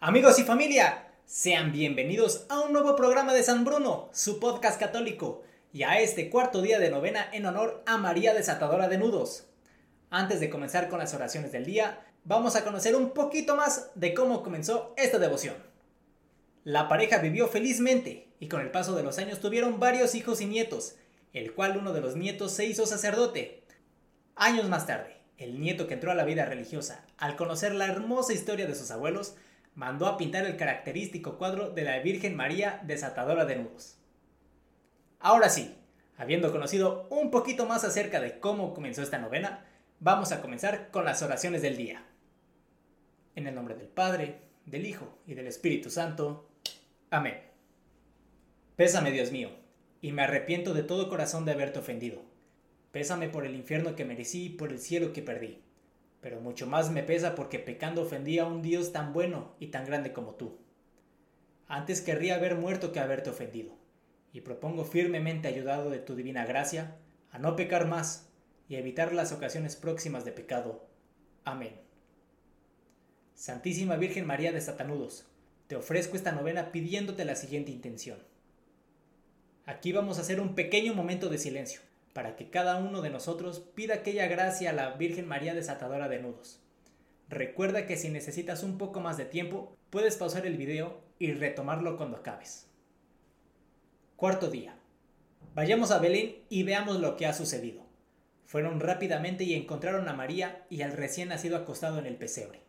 Amigos y familia, sean bienvenidos a un nuevo programa de San Bruno, su podcast católico, y a este cuarto día de novena en honor a María Desatadora de Nudos. Antes de comenzar con las oraciones del día, vamos a conocer un poquito más de cómo comenzó esta devoción. La pareja vivió felizmente y con el paso de los años tuvieron varios hijos y nietos, el cual uno de los nietos se hizo sacerdote. Años más tarde, el nieto que entró a la vida religiosa, al conocer la hermosa historia de sus abuelos, mandó a pintar el característico cuadro de la Virgen María desatadora de nudos. Ahora sí, habiendo conocido un poquito más acerca de cómo comenzó esta novena, vamos a comenzar con las oraciones del día. En el nombre del Padre, del Hijo y del Espíritu Santo. Amén. Pésame, Dios mío, y me arrepiento de todo corazón de haberte ofendido. Pésame por el infierno que merecí y por el cielo que perdí pero mucho más me pesa porque pecando ofendí a un Dios tan bueno y tan grande como tú. Antes querría haber muerto que haberte ofendido, y propongo firmemente, ayudado de tu divina gracia, a no pecar más y a evitar las ocasiones próximas de pecado. Amén. Santísima Virgen María de Satanudos, te ofrezco esta novena pidiéndote la siguiente intención. Aquí vamos a hacer un pequeño momento de silencio para que cada uno de nosotros pida aquella gracia a la Virgen María desatadora de nudos. Recuerda que si necesitas un poco más de tiempo, puedes pausar el video y retomarlo cuando acabes. Cuarto día. Vayamos a Belén y veamos lo que ha sucedido. Fueron rápidamente y encontraron a María y al recién nacido acostado en el pesebre.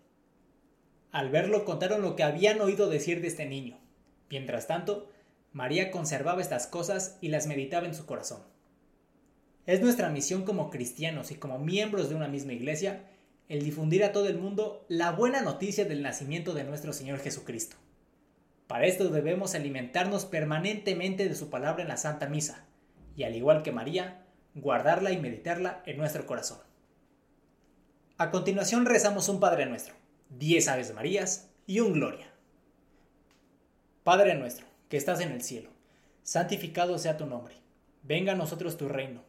Al verlo contaron lo que habían oído decir de este niño. Mientras tanto, María conservaba estas cosas y las meditaba en su corazón. Es nuestra misión como cristianos y como miembros de una misma iglesia el difundir a todo el mundo la buena noticia del nacimiento de nuestro Señor Jesucristo. Para esto debemos alimentarnos permanentemente de su palabra en la Santa Misa y al igual que María, guardarla y meditarla en nuestro corazón. A continuación rezamos un Padre nuestro, diez Aves Marías y un Gloria. Padre nuestro, que estás en el cielo, santificado sea tu nombre, venga a nosotros tu reino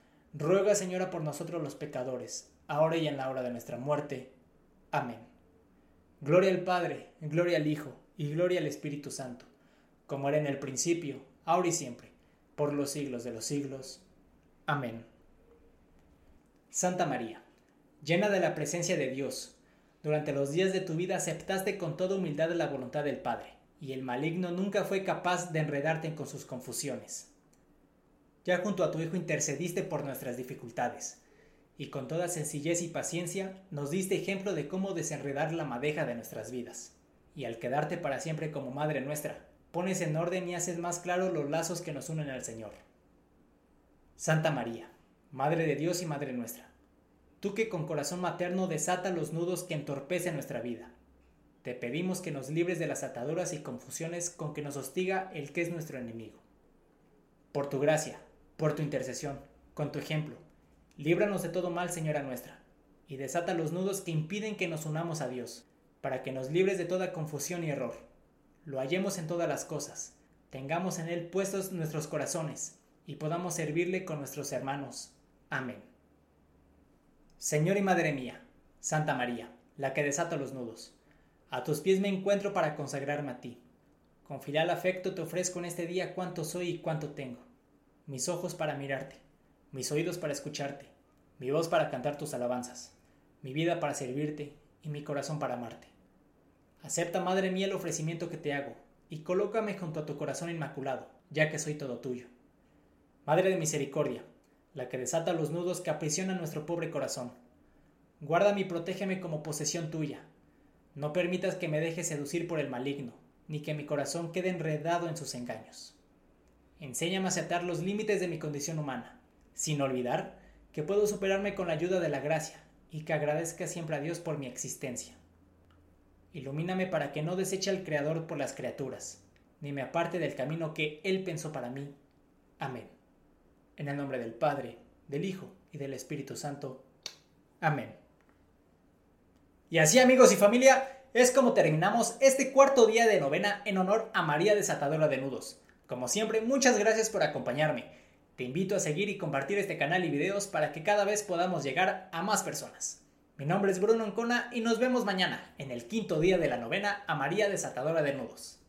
ruega Señora por nosotros los pecadores, ahora y en la hora de nuestra muerte. Amén. Gloria al Padre, gloria al Hijo, y gloria al Espíritu Santo, como era en el principio, ahora y siempre, por los siglos de los siglos. Amén. Santa María, llena de la presencia de Dios, durante los días de tu vida aceptaste con toda humildad la voluntad del Padre, y el maligno nunca fue capaz de enredarte con sus confusiones. Ya junto a tu Hijo intercediste por nuestras dificultades, y con toda sencillez y paciencia nos diste ejemplo de cómo desenredar la madeja de nuestras vidas. Y al quedarte para siempre como Madre nuestra, pones en orden y haces más claros los lazos que nos unen al Señor. Santa María, Madre de Dios y Madre nuestra, tú que con corazón materno desata los nudos que entorpecen nuestra vida, te pedimos que nos libres de las ataduras y confusiones con que nos hostiga el que es nuestro enemigo. Por tu gracia, por tu intercesión, con tu ejemplo, líbranos de todo mal, Señora nuestra, y desata los nudos que impiden que nos unamos a Dios, para que nos libres de toda confusión y error lo hallemos en todas las cosas, tengamos en Él puestos nuestros corazones, y podamos servirle con nuestros hermanos. Amén. Señor y Madre mía, Santa María, la que desata los nudos, a tus pies me encuentro para consagrarme a ti. Con filial afecto te ofrezco en este día cuánto soy y cuánto tengo. Mis ojos para mirarte, mis oídos para escucharte, mi voz para cantar tus alabanzas, mi vida para servirte y mi corazón para amarte. Acepta, Madre mía, el ofrecimiento que te hago, y colócame junto a tu corazón inmaculado, ya que soy todo tuyo. Madre de misericordia, la que desata los nudos que aprisionan nuestro pobre corazón. Guárdame y protégeme como posesión tuya. No permitas que me deje seducir por el maligno, ni que mi corazón quede enredado en sus engaños. Enséñame a aceptar los límites de mi condición humana, sin olvidar que puedo superarme con la ayuda de la gracia y que agradezca siempre a Dios por mi existencia. Ilumíname para que no deseche al Creador por las criaturas, ni me aparte del camino que Él pensó para mí. Amén. En el nombre del Padre, del Hijo y del Espíritu Santo. Amén. Y así amigos y familia, es como terminamos este cuarto día de novena en honor a María Desatadora de Nudos. Como siempre, muchas gracias por acompañarme. Te invito a seguir y compartir este canal y videos para que cada vez podamos llegar a más personas. Mi nombre es Bruno Ancona y nos vemos mañana en el quinto día de la novena a María Desatadora de Nudos.